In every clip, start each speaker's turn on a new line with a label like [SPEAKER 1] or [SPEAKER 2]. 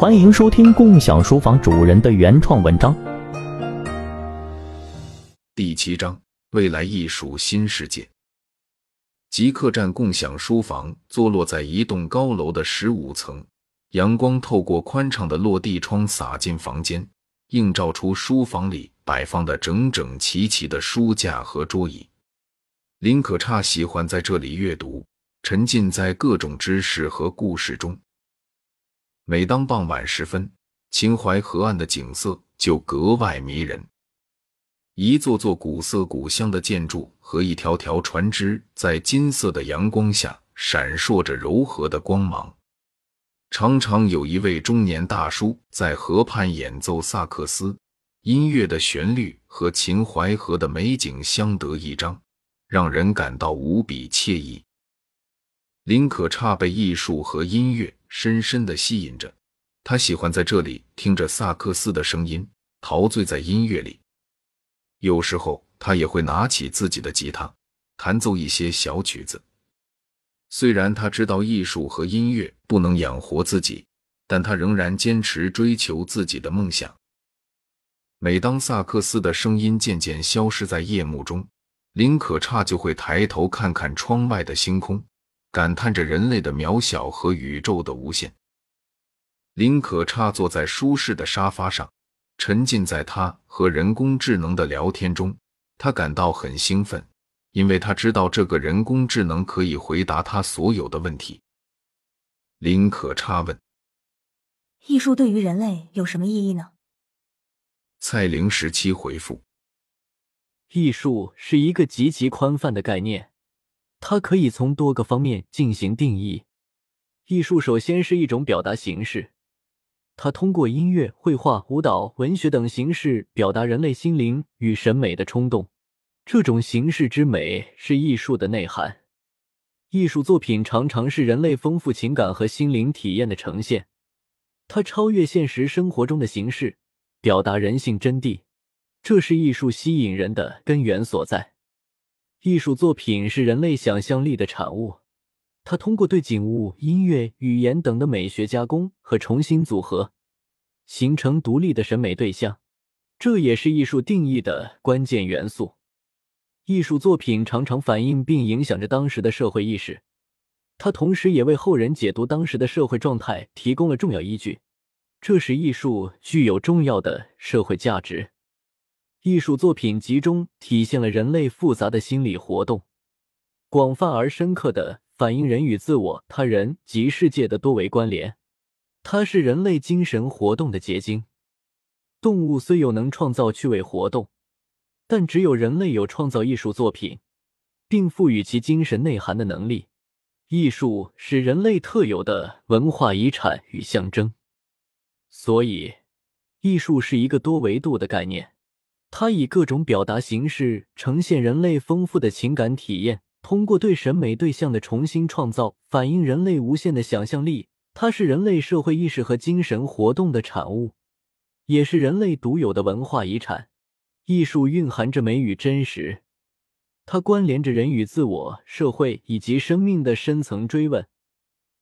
[SPEAKER 1] 欢迎收听共享书房主人的原创文章。
[SPEAKER 2] 第七章：未来艺术新世界。极客栈共享书房坐落在一栋高楼的十五层，阳光透过宽敞的落地窗洒进房间，映照出书房里摆放的整整齐齐的书架和桌椅。林可差喜欢在这里阅读，沉浸在各种知识和故事中。每当傍晚时分，秦淮河岸的景色就格外迷人。一座座古色古香的建筑和一条条船只在金色的阳光下闪烁着柔和的光芒。常常有一位中年大叔在河畔演奏萨克斯，音乐的旋律和秦淮河的美景相得益彰，让人感到无比惬意。林可差被艺术和音乐。深深的吸引着他，喜欢在这里听着萨克斯的声音，陶醉在音乐里。有时候，他也会拿起自己的吉他，弹奏一些小曲子。虽然他知道艺术和音乐不能养活自己，但他仍然坚持追求自己的梦想。每当萨克斯的声音渐渐消失在夜幕中，林可差就会抬头看看窗外的星空。感叹着人类的渺小和宇宙的无限。林可差坐在舒适的沙发上，沉浸在他和人工智能的聊天中。他感到很兴奋，因为他知道这个人工智能可以回答他所有的问题。林可差问：“
[SPEAKER 3] 艺术对于人类有什么意义呢？”
[SPEAKER 2] 蔡玲十七回复：“
[SPEAKER 4] 艺术是一个极其宽泛的概念。”它可以从多个方面进行定义。艺术首先是一种表达形式，它通过音乐、绘画、舞蹈、文学等形式表达人类心灵与审美的冲动。这种形式之美是艺术的内涵。艺术作品常常是人类丰富情感和心灵体验的呈现，它超越现实生活中的形式，表达人性真谛。这是艺术吸引人的根源所在。艺术作品是人类想象力的产物，它通过对景物、音乐、语言等的美学加工和重新组合，形成独立的审美对象。这也是艺术定义的关键元素。艺术作品常常反映并影响着当时的社会意识，它同时也为后人解读当时的社会状态提供了重要依据，这使艺术具有重要的社会价值。艺术作品集中体现了人类复杂的心理活动，广泛而深刻的反映人与自我、他人及世界的多维关联。它是人类精神活动的结晶。动物虽有能创造趣味活动，但只有人类有创造艺术作品，并赋予其精神内涵的能力。艺术是人类特有的文化遗产与象征，所以，艺术是一个多维度的概念。它以各种表达形式呈现人类丰富的情感体验，通过对审美对象的重新创造，反映人类无限的想象力。它是人类社会意识和精神活动的产物，也是人类独有的文化遗产。艺术蕴含着美与真实，它关联着人与自我、社会以及生命的深层追问，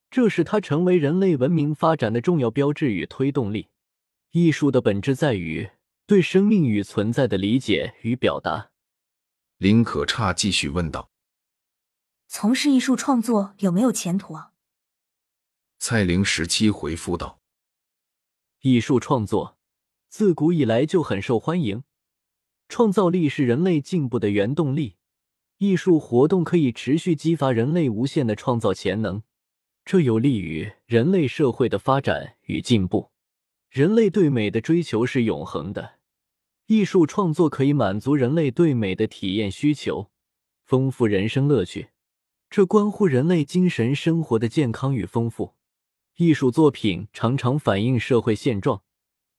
[SPEAKER 4] 这使它成为人类文明发展的重要标志与推动力。艺术的本质在于。对生命与存在的理解与表达，
[SPEAKER 2] 林可差继续问道：“
[SPEAKER 3] 从事艺术创作有没有前途啊？”
[SPEAKER 2] 蔡玲十七回复道：“
[SPEAKER 4] 艺术创作自古以来就很受欢迎，创造力是人类进步的原动力。艺术活动可以持续激发人类无限的创造潜能，这有利于人类社会的发展与进步。人类对美的追求是永恒的。”艺术创作可以满足人类对美的体验需求，丰富人生乐趣，这关乎人类精神生活的健康与丰富。艺术作品常常反映社会现状，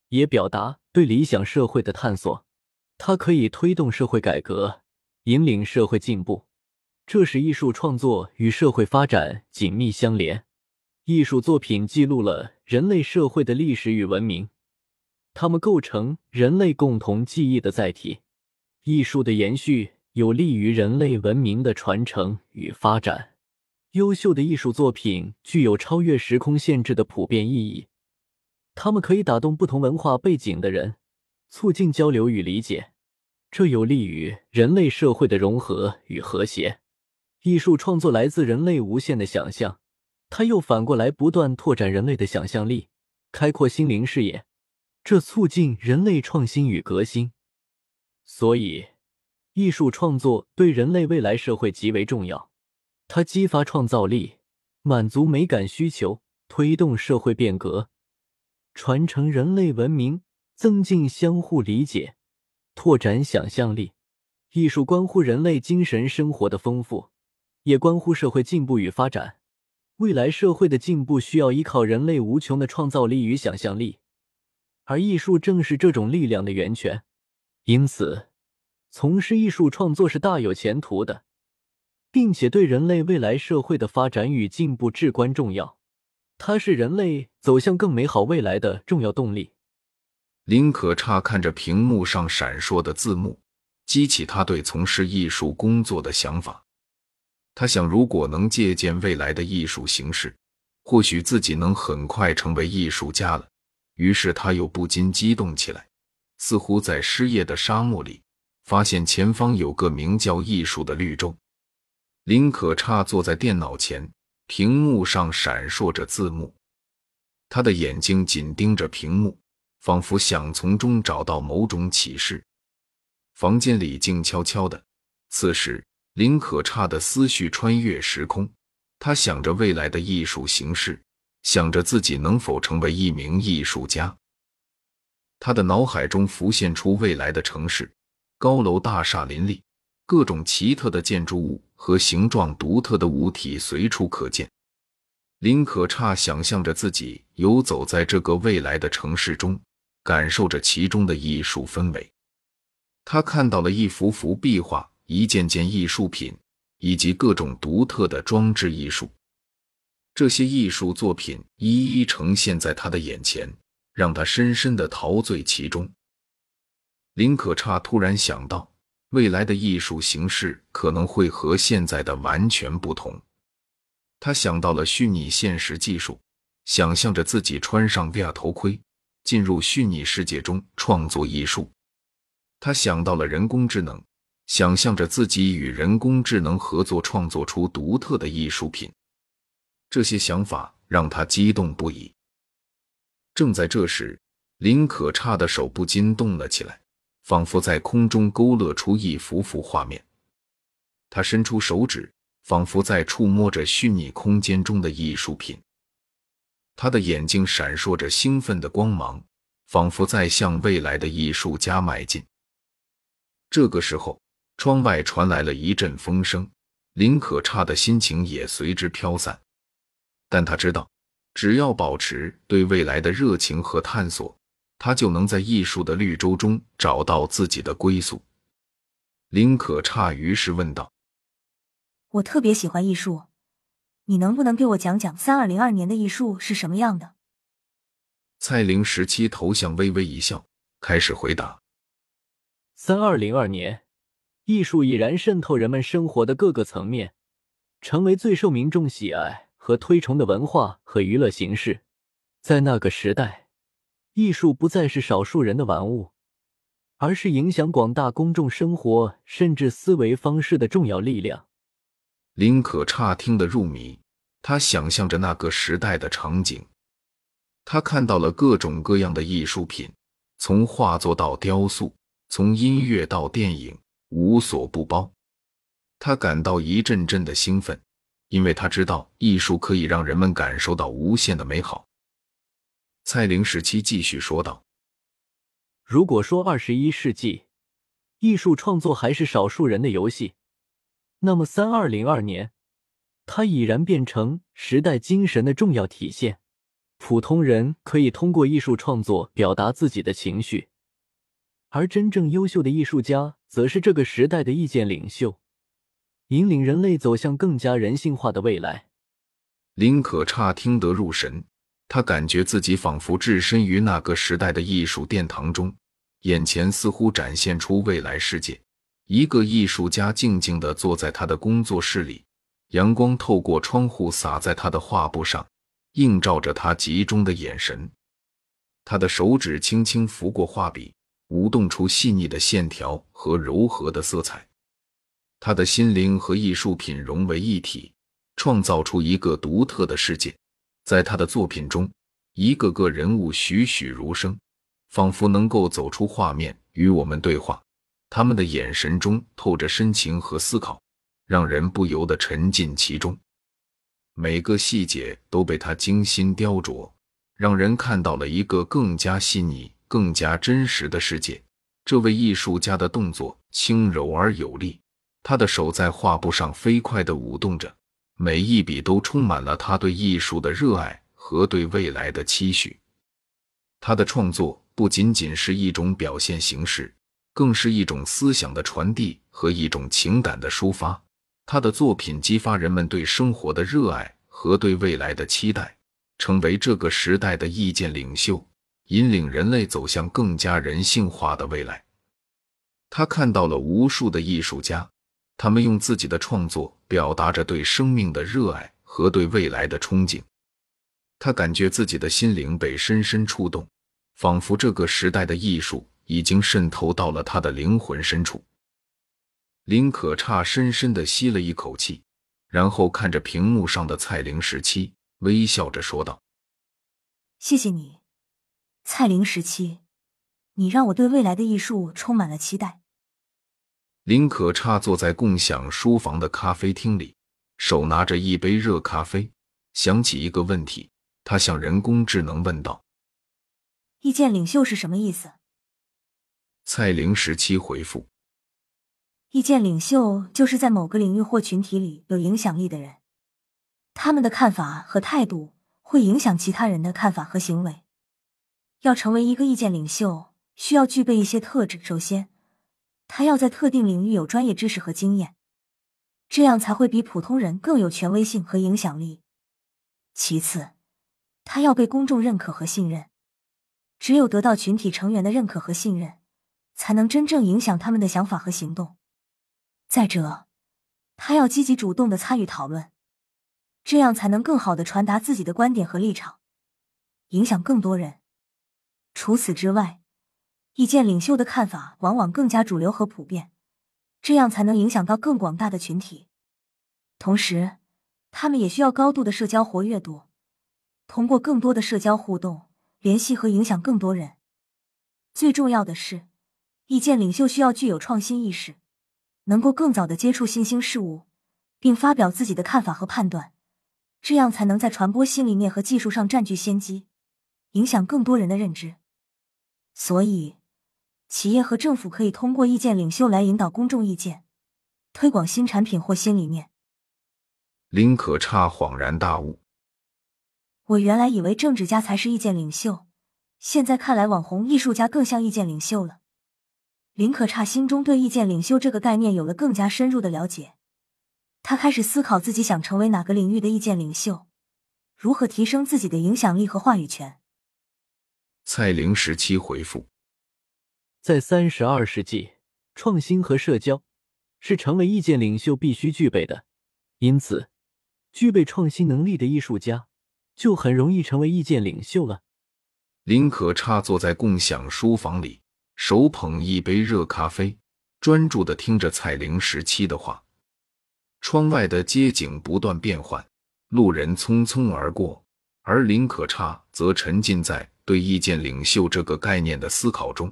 [SPEAKER 4] 也表达对理想社会的探索。它可以推动社会改革，引领社会进步，这使艺术创作与社会发展紧密相连。艺术作品记录了人类社会的历史与文明。它们构成人类共同记忆的载体，艺术的延续有利于人类文明的传承与发展。优秀的艺术作品具有超越时空限制的普遍意义，他们可以打动不同文化背景的人，促进交流与理解，这有利于人类社会的融合与和谐。艺术创作来自人类无限的想象，它又反过来不断拓展人类的想象力，开阔心灵视野，这促进人类创新与革新。所以，艺术创作对人类未来社会极为重要。它激发创造力，满足美感需求，推动社会变革，传承人类文明，增进相互理解，拓展想象力。艺术关乎人类精神生活的丰富，也关乎社会进步与发展。未来社会的进步需要依靠人类无穷的创造力与想象力，而艺术正是这种力量的源泉。因此，从事艺术创作是大有前途的。并且对人类未来社会的发展与进步至关重要，它是人类走向更美好未来的重要动力。
[SPEAKER 2] 林可差看着屏幕上闪烁的字幕，激起他对从事艺术工作的想法。他想，如果能借鉴未来的艺术形式，或许自己能很快成为艺术家了。于是他又不禁激动起来，似乎在失业的沙漠里，发现前方有个名叫艺术的绿洲。林可差坐在电脑前，屏幕上闪烁着字幕，他的眼睛紧盯着屏幕，仿佛想从中找到某种启示。房间里静悄悄的，此时林可差的思绪穿越时空，他想着未来的艺术形式，想着自己能否成为一名艺术家。他的脑海中浮现出未来的城市，高楼大厦林立。各种奇特的建筑物和形状独特的物体随处可见。林可差想象着自己游走在这个未来的城市中，感受着其中的艺术氛围。他看到了一幅幅壁画、一件件艺术品，以及各种独特的装置艺术。这些艺术作品一一呈现在他的眼前，让他深深的陶醉其中。林可差突然想到。未来的艺术形式可能会和现在的完全不同。他想到了虚拟现实技术，想象着自己穿上 VR 头盔，进入虚拟世界中创作艺术。他想到了人工智能，想象着自己与人工智能合作，创作出独特的艺术品。这些想法让他激动不已。正在这时，林可差的手不禁动了起来。仿佛在空中勾勒出一幅幅画面，他伸出手指，仿佛在触摸着虚拟空间中的艺术品。他的眼睛闪烁着兴奋的光芒，仿佛在向未来的艺术家迈进。这个时候，窗外传来了一阵风声，林可差的心情也随之飘散。但他知道，只要保持对未来的热情和探索。他就能在艺术的绿洲中找到自己的归宿。林可差于是问道：“
[SPEAKER 3] 我特别喜欢艺术，你能不能给我讲讲三二零二年的艺术是什么样的？”
[SPEAKER 2] 蔡玲十七头像微微一笑，开始回答：“
[SPEAKER 4] 三二零二年，艺术已然渗透人们生活的各个层面，成为最受民众喜爱和推崇的文化和娱乐形式。在那个时代。”艺术不再是少数人的玩物，而是影响广大公众生活甚至思维方式的重要力量。
[SPEAKER 2] 林可差听得入迷，他想象着那个时代的场景，他看到了各种各样的艺术品，从画作到雕塑，从音乐到电影，无所不包。他感到一阵阵的兴奋，因为他知道艺术可以让人们感受到无限的美好。蔡玲时期继续说道：“
[SPEAKER 4] 如果说二十一世纪艺术创作还是少数人的游戏，那么三二零二年，它已然变成时代精神的重要体现。普通人可以通过艺术创作表达自己的情绪，而真正优秀的艺术家则是这个时代的意见领袖，引领人类走向更加人性化的未来。”
[SPEAKER 2] 林可差听得入神。他感觉自己仿佛置身于那个时代的艺术殿堂中，眼前似乎展现出未来世界。一个艺术家静静地坐在他的工作室里，阳光透过窗户洒在他的画布上，映照着他集中的眼神。他的手指轻轻拂过画笔，舞动出细腻的线条和柔和的色彩。他的心灵和艺术品融为一体，创造出一个独特的世界。在他的作品中，一个个人物栩栩如生，仿佛能够走出画面与我们对话。他们的眼神中透着深情和思考，让人不由得沉浸其中。每个细节都被他精心雕琢，让人看到了一个更加细腻、更加真实的世界。这位艺术家的动作轻柔而有力，他的手在画布上飞快地舞动着，每一笔都充满了他对艺术的热爱和对未来的期许。他的创作不仅仅是一种表现形式。更是一种思想的传递和一种情感的抒发。他的作品激发人们对生活的热爱和对未来的期待，成为这个时代的意见领袖，引领人类走向更加人性化的未来。他看到了无数的艺术家，他们用自己的创作表达着对生命的热爱和对未来的憧憬。他感觉自己的心灵被深深触动，仿佛这个时代的艺术。已经渗透到了他的灵魂深处。林可差深深的吸了一口气，然后看着屏幕上的蔡玲十七，微笑着说道：“
[SPEAKER 3] 谢谢你，蔡玲十七，你让我对未来的艺术充满了期待。”
[SPEAKER 2] 林可差坐在共享书房的咖啡厅里，手拿着一杯热咖啡，想起一个问题，他向人工智能问道：“
[SPEAKER 3] 意见领袖是什么意思？”
[SPEAKER 2] 蔡玲十七回复：“
[SPEAKER 3] 意见领袖就是在某个领域或群体里有影响力的人，他们的看法和态度会影响其他人的看法和行为。要成为一个意见领袖，需要具备一些特质。首先，他要在特定领域有专业知识和经验，这样才会比普通人更有权威性和影响力。其次，他要被公众认可和信任，只有得到群体成员的认可和信任。”才能真正影响他们的想法和行动。再者，他要积极主动的参与讨论，这样才能更好的传达自己的观点和立场，影响更多人。除此之外，意见领袖的看法往往更加主流和普遍，这样才能影响到更广大的群体。同时，他们也需要高度的社交活跃度，通过更多的社交互动，联系和影响更多人。最重要的是。意见领袖需要具有创新意识，能够更早的接触新兴事物，并发表自己的看法和判断，这样才能在传播新理念和技术上占据先机，影响更多人的认知。所以，企业和政府可以通过意见领袖来引导公众意见，推广新产品或新理念。
[SPEAKER 2] 林可差恍然大悟：
[SPEAKER 3] 我原来以为政治家才是意见领袖，现在看来，网红艺术家更像意见领袖了。林可差心中对意见领袖这个概念有了更加深入的了解，他开始思考自己想成为哪个领域的意见领袖，如何提升自己的影响力和话语权。
[SPEAKER 2] 蔡玲十七回复：
[SPEAKER 4] 在三十二世纪，创新和社交是成为意见领袖必须具备的，因此，具备创新能力的艺术家就很容易成为意见领袖了。
[SPEAKER 2] 林可差坐在共享书房里。手捧一杯热咖啡，专注的听着蔡玲时期的话。窗外的街景不断变换，路人匆匆而过，而林可差则沉浸在对意见领袖这个概念的思考中。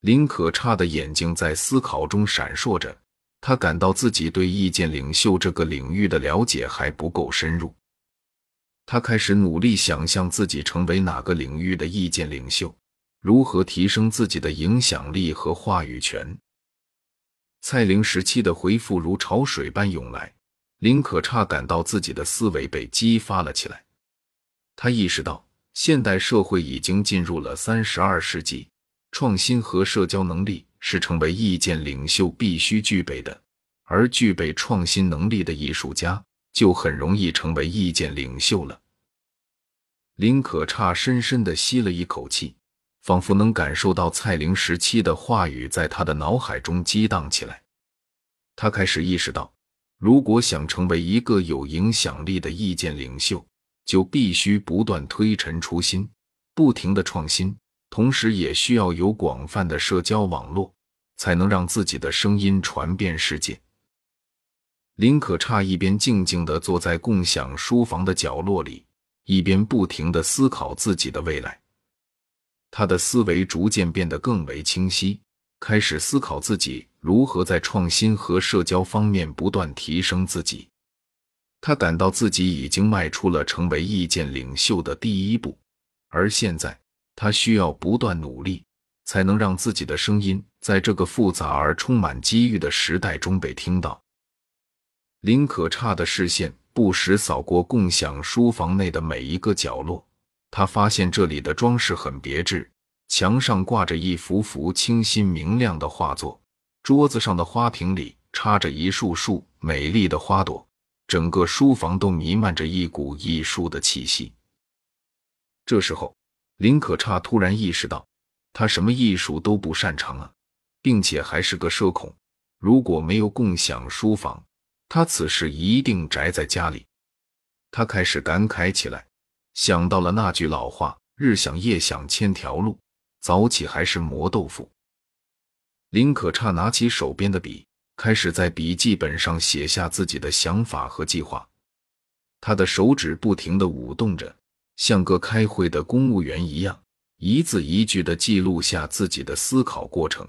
[SPEAKER 2] 林可差的眼睛在思考中闪烁着，他感到自己对意见领袖这个领域的了解还不够深入。他开始努力想象自己成为哪个领域的意见领袖。如何提升自己的影响力和话语权？蔡玲时期的回复如潮水般涌来，林可差感到自己的思维被激发了起来。他意识到，现代社会已经进入了三十二世纪，创新和社交能力是成为意见领袖必须具备的，而具备创新能力的艺术家就很容易成为意见领袖了。林可差深深的吸了一口气。仿佛能感受到蔡玲时期的话语在他的脑海中激荡起来，他开始意识到，如果想成为一个有影响力的意见领袖，就必须不断推陈出新，不停的创新，同时也需要有广泛的社交网络，才能让自己的声音传遍世界。林可差一边静静地坐在共享书房的角落里，一边不停地思考自己的未来。他的思维逐渐变得更为清晰，开始思考自己如何在创新和社交方面不断提升自己。他感到自己已经迈出了成为意见领袖的第一步，而现在他需要不断努力，才能让自己的声音在这个复杂而充满机遇的时代中被听到。林可差的视线不时扫过共享书房内的每一个角落，他发现这里的装饰很别致，墙上挂着一幅幅清新明亮的画作，桌子上的花瓶里插着一束束美丽的花朵，整个书房都弥漫着一股艺术的气息。这时候，林可差突然意识到，他什么艺术都不擅长啊，并且还是个社恐。如果没有共享书房，他此时一定宅在家里，他开始感慨起来，想到了那句老话：“日想夜想千条路，早起还是磨豆腐。”林可差拿起手边的笔，开始在笔记本上写下自己的想法和计划。他的手指不停地舞动着，像个开会的公务员一样，一字一句地记录下自己的思考过程。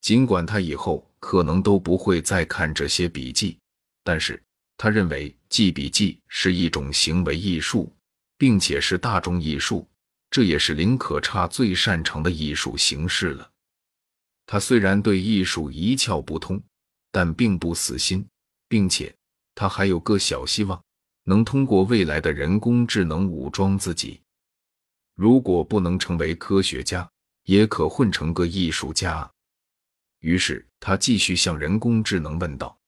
[SPEAKER 2] 尽管他以后可能都不会再看这些笔记，但是他认为记笔记是一种行为艺术，并且是大众艺术，这也是林可差最擅长的艺术形式了。他虽然对艺术一窍不通，但并不死心，并且他还有个小希望，能通过未来的人工智能武装自己。如果不能成为科学家，也可混成个艺术家。于是他继续向人工智能问道：“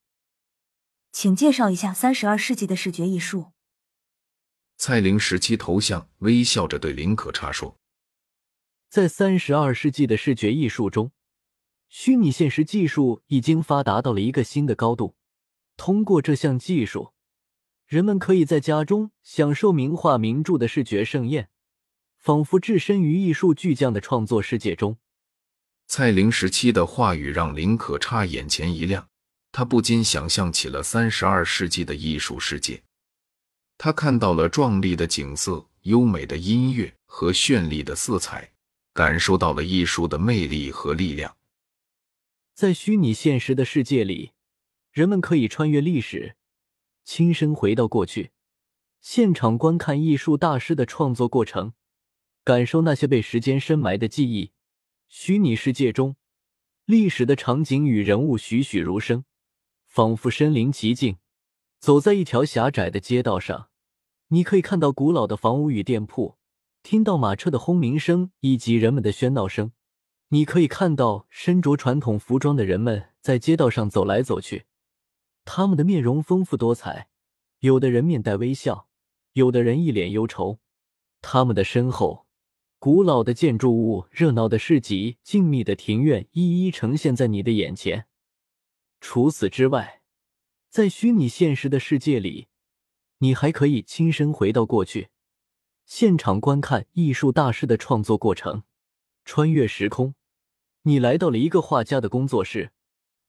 [SPEAKER 3] 请介绍一下三十二世纪的视觉艺术。”
[SPEAKER 2] 蔡玲十七头像微笑着对林可差说：“
[SPEAKER 4] 在三十二世纪的视觉艺术中，虚拟现实技术已经发达到了一个新的高度。通过这项技术，人们可以在家中享受名画名著的视觉盛宴，仿佛置身于艺术巨匠的创作世界中。”
[SPEAKER 2] 蔡玲时期的话语让林可差眼前一亮，他不禁想象起了三十二世纪的艺术世界。他看到了壮丽的景色、优美的音乐和绚丽的色彩，感受到了艺术的魅力和力量。
[SPEAKER 4] 在虚拟现实的世界里，人们可以穿越历史，亲身回到过去，现场观看艺术大师的创作过程，感受那些被时间深埋的记忆。虚拟世界中，历史的场景与人物栩栩如生，仿佛身临其境。走在一条狭窄的街道上，你可以看到古老的房屋与店铺，听到马车的轰鸣声以及人们的喧闹声。你可以看到身着传统服装的人们在街道上走来走去，他们的面容丰富多彩，有的人面带微笑，有的人一脸忧愁。他们的身后。古老的建筑物、热闹的市集、静谧的庭院，一一呈现在你的眼前。除此之外，在虚拟现实的世界里，你还可以亲身回到过去，现场观看艺术大师的创作过程。穿越时空，你来到了一个画家的工作室，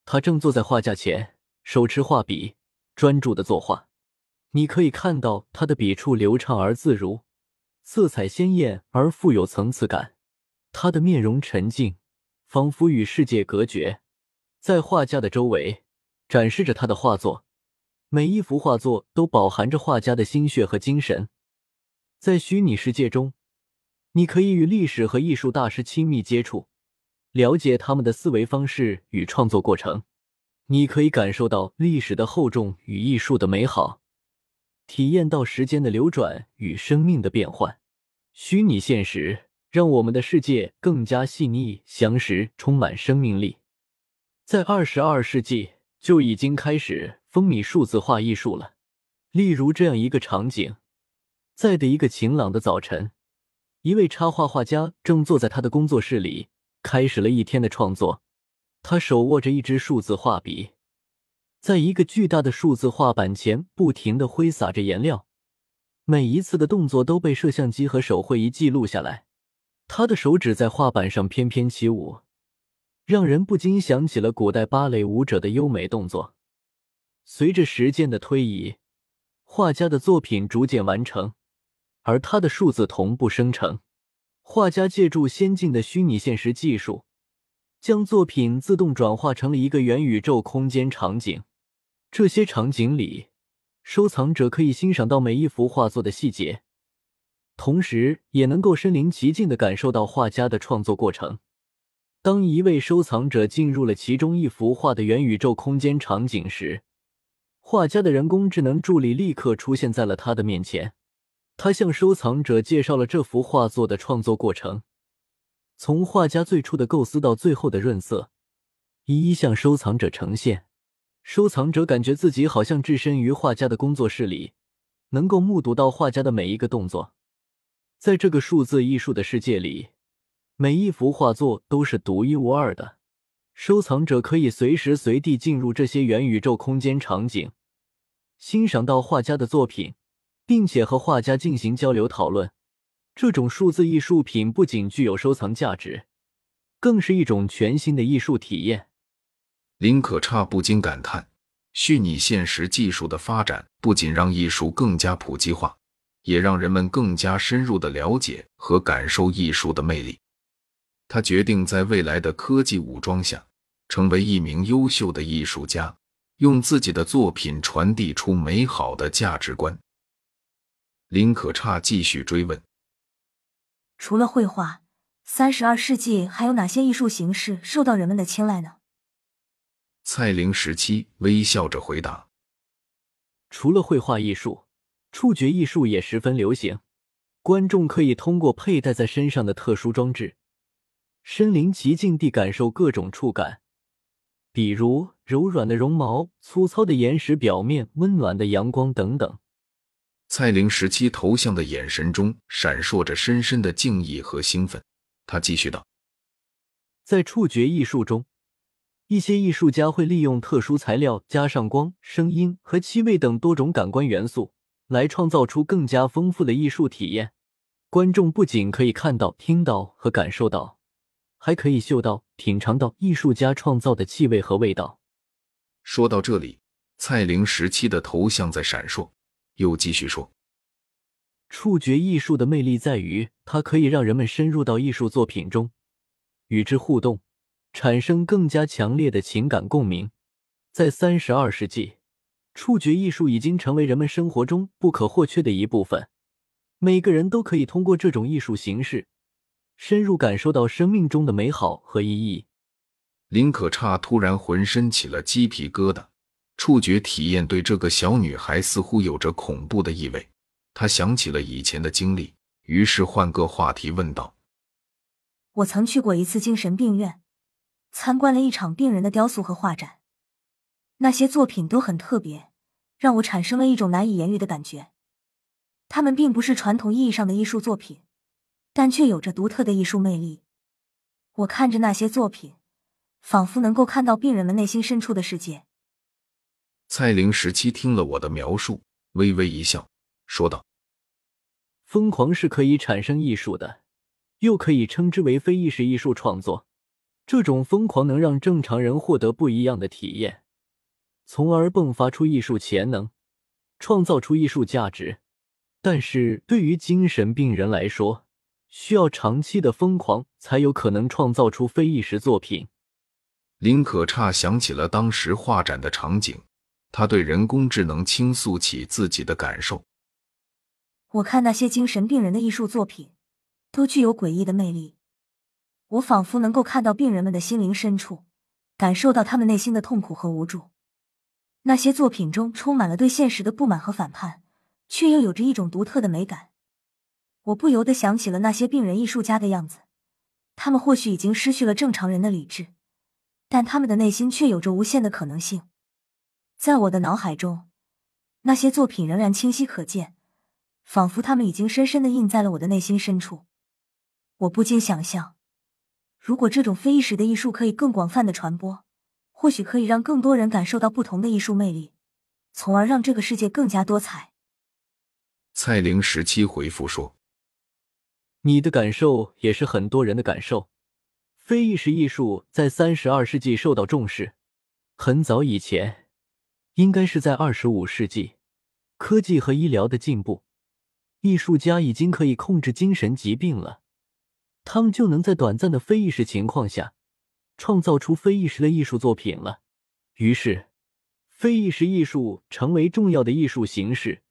[SPEAKER 4] 他正坐在画架前，手持画笔，专注的作画。你可以看到他的笔触流畅而自如。色彩鲜艳而富有层次感，他的面容沉静，仿佛与世界隔绝。在画家的周围展示着他的画作，每一幅画作都饱含着画家的心血和精神。在虚拟世界中，你可以与历史和艺术大师亲密接触，了解他们的思维方式与创作过程。你可以感受到历史的厚重与艺术的美好。体验到时间的流转与生命的变换，虚拟现实让我们的世界更加细腻、详实，充满生命力。在二十二世纪就已经开始风靡数字化艺术了。例如这样一个场景：在的一个晴朗的早晨，一位插画画家正坐在他的工作室里，开始了一天的创作。他手握着一支数字画笔。在一个巨大的数字画板前，不停的挥洒着颜料，每一次的动作都被摄像机和手绘仪记录下来。他的手指在画板上翩翩起舞，让人不禁想起了古代芭蕾舞者的优美动作。随着时间的推移，画家的作品逐渐完成，而他的数字同步生成。画家借助先进的虚拟现实技术，将作品自动转化成了一个元宇宙空间场景。这些场景里，收藏者可以欣赏到每一幅画作的细节。同时，也能够身临其境的感受到画家的创作过程。当一位收藏者进入了其中一幅画的元宇宙空间场景时，画家的人工智能助理立刻出现在了他的面前。他向收藏者介绍了这幅画作的创作过程，从画家最初的构思到最后的润色，一一向收藏者呈现。收藏者感觉自己好像置身于画家的工作室里，能够目睹到画家的每一个动作。在这个数字艺术的世界里，每一幅画作都是独一无二的。收藏者可以随时随地进入这些元宇宙空间场景，欣赏到画家的作品，并且和画家进行交流讨论。这种数字艺术品不仅具有收藏价值，更是一种全新的艺术体验。
[SPEAKER 2] 林可差不禁感叹：虚拟现实技术的发展不仅让艺术更加普及化。也让人们更加深入的了解和感受艺术的魅力。他决定在未来的科技武装下，成为一名优秀的艺术家，用自己的作品传递出美好的价值观。林可差继续追问：
[SPEAKER 3] 除了绘画，三十二世纪还有哪些艺术形式受到人们的青睐呢？
[SPEAKER 2] 蔡玲时期微笑着回答：
[SPEAKER 4] 除了绘画艺术。触觉艺术也十分流行，观众可以通过佩戴在身上的特殊装置，身临其境地感受各种触感，比如柔软的绒毛、粗糙的岩石表面、温暖的阳光等等。
[SPEAKER 2] 蔡玲时期头像的眼神中闪烁着深深的敬意和兴奋。他继续道：“
[SPEAKER 4] 在触觉艺术中，一些艺术家会利用特殊材料，加上光、声音和气味等多种感官元素。”来创造出更加丰富的艺术体验，观众不仅可以看到、听到和感受到，还可以嗅到、品尝到艺术家创造的气味和味道。
[SPEAKER 2] 说到这里，蔡玲时期的头像在闪烁，又继续说：“
[SPEAKER 4] 触觉艺术的魅力在于，它可以让人们深入到艺术作品中，与之互动，产生更加强烈的情感共鸣。”在三十二世纪。触觉艺术已经成为人们生活中不可或缺的一部分，每个人都可以通过这种艺术形式，深入感受到生命中的美好和意义。
[SPEAKER 2] 林可差突然浑身起了鸡皮疙瘩，触觉体验对这个小女孩似乎有着恐怖的意味。她想起了以前的经历，于是换个话题问道：“
[SPEAKER 3] 我曾去过一次精神病院，参观了一场病人的雕塑和画展，那些作品都很特别。”让我产生了一种难以言喻的感觉。他们并不是传统意义上的艺术作品，但却有着独特的艺术魅力。我看着那些作品，仿佛能够看到病人们内心深处的世界。
[SPEAKER 2] 蔡玲时期听了我的描述，微微一笑，说道：“
[SPEAKER 4] 疯狂是可以产生艺术的，又可以称之为非意识艺术创作。这种疯狂能让正常人获得不一样的体验。”从而迸发出艺术潜能，创造出艺术价值。但是对于精神病人来说，需要长期的疯狂才有可能创造出非意识作品。
[SPEAKER 2] 林可差想起了当时画展的场景，他对人工智能倾诉起自己的感受。
[SPEAKER 3] 我看那些精神病人的艺术作品，都具有诡异的魅力。我仿佛能够看到病人们的心灵深处，感受到他们内心的痛苦和无助。那些作品中充满了对现实的不满和反叛，却又有着一种独特的美感。我不由得想起了那些病人艺术家的样子，他们或许已经失去了正常人的理智，但他们的内心却有着无限的可能性。在我的脑海中，那些作品仍然清晰可见，仿佛他们已经深深的印在了我的内心深处。我不禁想象，如果这种非意识的艺术可以更广泛的传播。或许可以让更多人感受到不同的艺术魅力，从而让这个世界更加多彩。
[SPEAKER 2] 蔡玲十七回复说：“
[SPEAKER 4] 你的感受也是很多人的感受。非意识艺术在三十二世纪受到重视，很早以前，应该是在二十五世纪，科技和医疗的进步，艺术家已经可以控制精神疾病了，他们就能在短暂的非意识情况下，创造出非意识的艺术作品了。于是，非意识艺术成为重要的艺术形式。”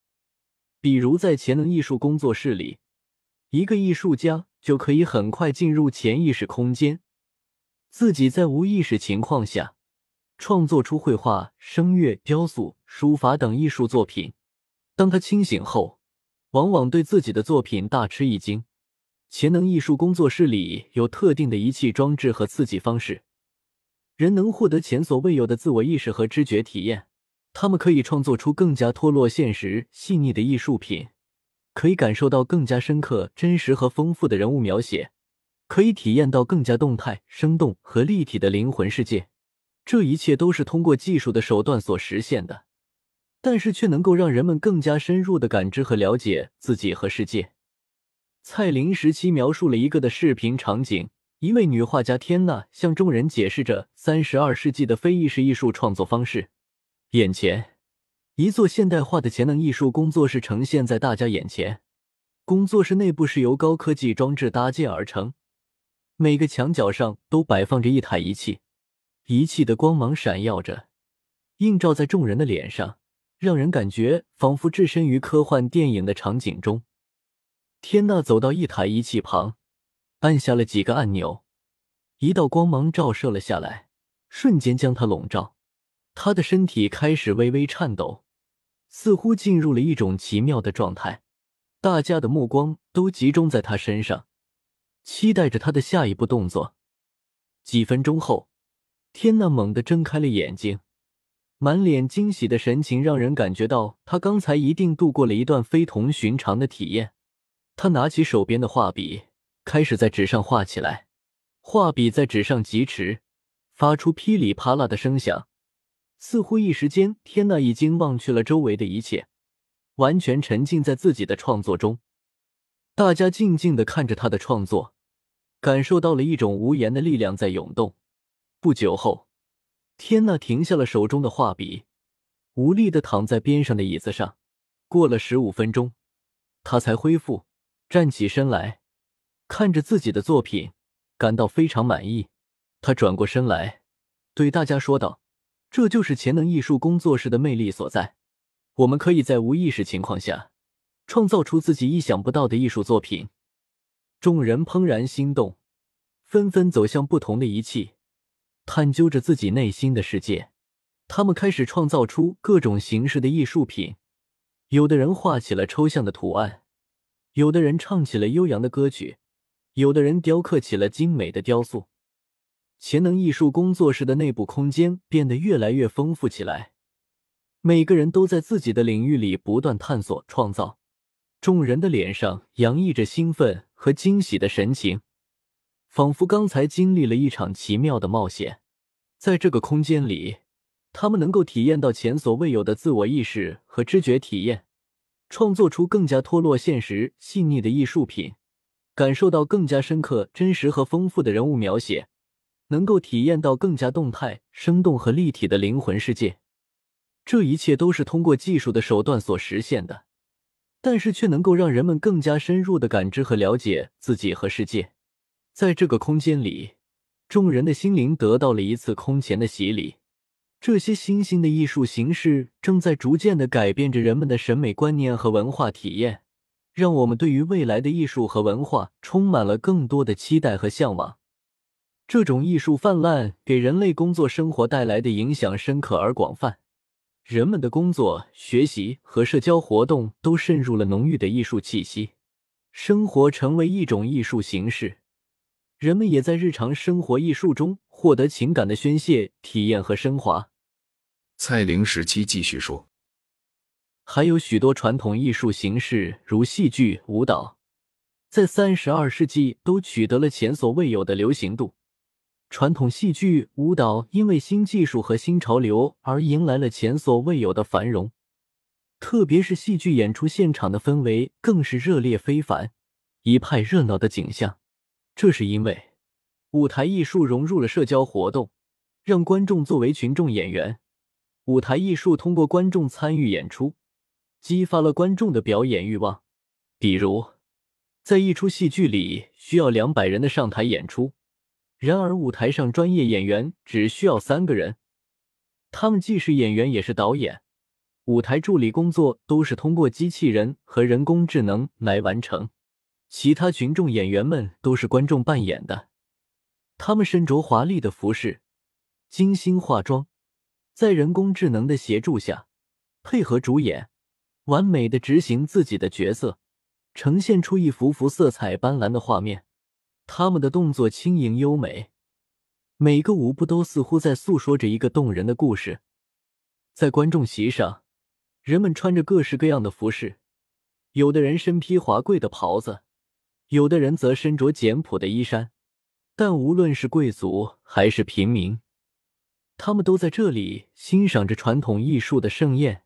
[SPEAKER 4] 比如在潜能艺术工作室里，一个艺术家就可以很快进入潜意识空间，自己在无意识情况下创作出绘画、声乐、雕塑、书法等艺术作品。当他清醒后，往往对自己的作品大吃一惊。潜能艺术工作室里有特定的仪器装置和刺激方式，人能获得前所未有的自我意识和知觉体验。他们可以创作出更加脱落现实、细腻的艺术品，可以感受到更加深刻、真实和丰富的人物描写，可以体验到更加动态、生动和立体的灵魂世界。这一切都是通过技术的手段所实现的，但是却能够让人们更加深入的感知和了解自己和世界。蔡林时期描述了一个的视频场景：一位女画家天娜向众人解释着三十二世纪的非意识艺术创作方式。眼前，一座现代化的潜能艺术工作室呈现在大家眼前。工作室内部是由高科技装置搭建而成，每个墙角上都摆放着一台仪器，仪器的光芒闪耀着，映照在众人的脸上，让人感觉仿佛置身于科幻电影的场景中。天娜走到一台仪器旁，按下了几个按钮，一道光芒照射了下来，瞬间将她笼罩。他的身体开始微微颤抖，似乎进入了一种奇妙的状态。大家的目光都集中在他身上，期待着他的下一步动作。几分钟后，天娜猛地睁开了眼睛，满脸惊喜的神情让人感觉到他刚才一定度过了一段非同寻常的体验。他拿起手边的画笔，开始在纸上画起来。画笔在纸上疾驰，发出噼里啪啦的声响。似乎一时间，天娜已经忘却了周围的一切，完全沉浸在自己的创作中。大家静静的看着他的创作，感受到了一种无言的力量在涌动。不久后，天娜停下了手中的画笔，无力的躺在边上的椅子上。过了十五分钟，他才恢复，站起身来，看着自己的作品，感到非常满意。他转过身来，对大家说道。这就是潜能艺术工作室的魅力所在。我们可以在无意识情况下，创造出自己意想不到的艺术作品。众人怦然心动，纷纷走向不同的仪器，探究着自己内心的世界。他们开始创造出各种形式的艺术品。有的人画起了抽象的图案，有的人唱起了悠扬的歌曲，有的人雕刻起了精美的雕塑。潜能艺术工作室的内部空间变得越来越丰富起来，每个人都在自己的领域里不断探索创造。众人的脸上洋溢着兴奋和惊喜的神情，仿佛刚才经历了一场奇妙的冒险。在这个空间里，他们能够体验到前所未有的自我意识和知觉体验，创作出更加脱落现实、细腻的艺术品，感受到更加深刻、真实和丰富的人物描写。能够体验到更加动态、生动和立体的灵魂世界，这一切都是通过技术的手段所实现的，但是却能够让人们更加深入的感知和了解自己和世界。在这个空间里，众人的心灵得到了一次空前的洗礼。这些新兴的艺术形式正在逐渐的改变着人们的审美观念和文化体验，让我们对于未来的艺术和文化充满了更多的期待和向往。这种艺术泛滥给人类工作生活带来的影响深刻而广泛，人们的工作、学习和社交活动都渗入了浓郁的艺术气息，生活成为一种艺术形式，人们也在日常生活艺术中获得情感的宣泄、体验和升华。
[SPEAKER 2] 蔡玲时期继续说，
[SPEAKER 4] 还有许多传统艺术形式，如戏剧、舞蹈，在三十二世纪都取得了前所未有的流行度。传统戏剧、舞蹈因为新技术和新潮流而迎来了前所未有的繁荣。特别是戏剧演出现场的氛围更是热烈非凡，一派热闹的景象。这是因为舞台艺术融入了社交活动，让观众作为群众演员。舞台艺术通过观众参与演出，激发了观众的表演欲望。比如，在一出戏剧里需要两百人的上台演出，然而舞台上专业演员只需要三个人，他们既是演员也是导演。舞台助理工作都是通过机器人和人工智能来完成，其他群众演员们都是观众扮演的。他们身着华丽的服饰，精心化妆，在人工智能的协助下，配合主演，完美的执行自己的角色，呈现出一幅幅色彩斑斓的画面。他们的动作轻盈优美，每个舞步都似乎在诉说着一个动人的故事。在观众席上。人们穿着各式各样的服饰，有的人身披华贵的袍子，有的人则身着简朴的衣衫。但无论是贵族还是平民，他们都在这里欣赏着传统艺术的盛宴，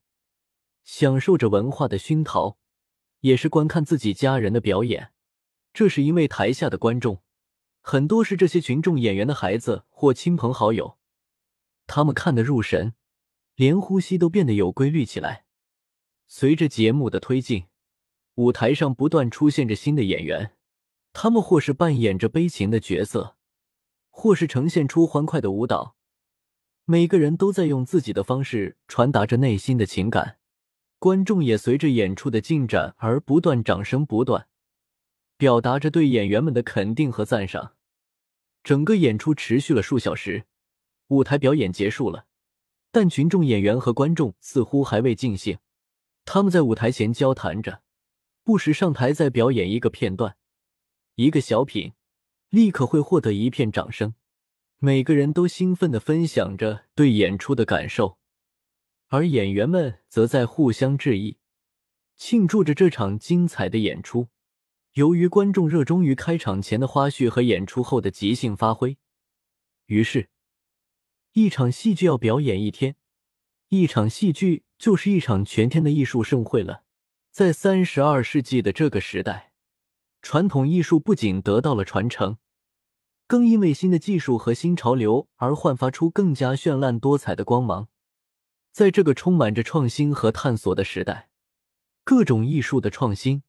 [SPEAKER 4] 享受着文化的熏陶，也是观看自己家人的表演。这是因为台下的观众很多是这些群众演员的孩子或亲朋好友，他们看得入神，连呼吸都变得有规律起来。随着节目的推进，舞台上不断出现着新的演员，他们或是扮演着悲情的角色，或是呈现出欢快的舞蹈。每个人都在用自己的方式传达着内心的情感，观众也随着演出的进展而不断掌声不断，表达着对演员们的肯定和赞赏。整个演出持续了数小时，舞台表演结束了，但群众演员和观众似乎还未尽兴。他们在舞台前交谈着，不时上台再表演一个片段、一个小品，立刻会获得一片掌声。每个人都兴奋地分享着对演出的感受，而演员们则在互相致意，庆祝着这场精彩的演出。由于观众热衷于开场前的花絮和演出后的即兴发挥，于是，一场戏剧要表演一天，一场戏剧。就是一场全天的艺术盛会了。在三十二世纪的这个时代，传统艺术不仅得到了传承，更因为新的技术和新潮流而焕发出更加绚烂多彩的光芒。在这个充满着创新和探索的时代，各种艺术的创新，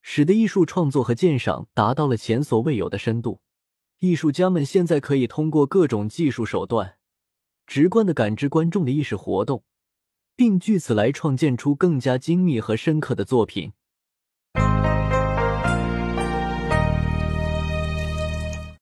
[SPEAKER 4] 使得艺术创作和鉴赏达到了前所未有的深度。艺术家们现在可以通过各种技术手段，直观的感知观众的意识活动。并据此来创建出更加精密和深刻的作品。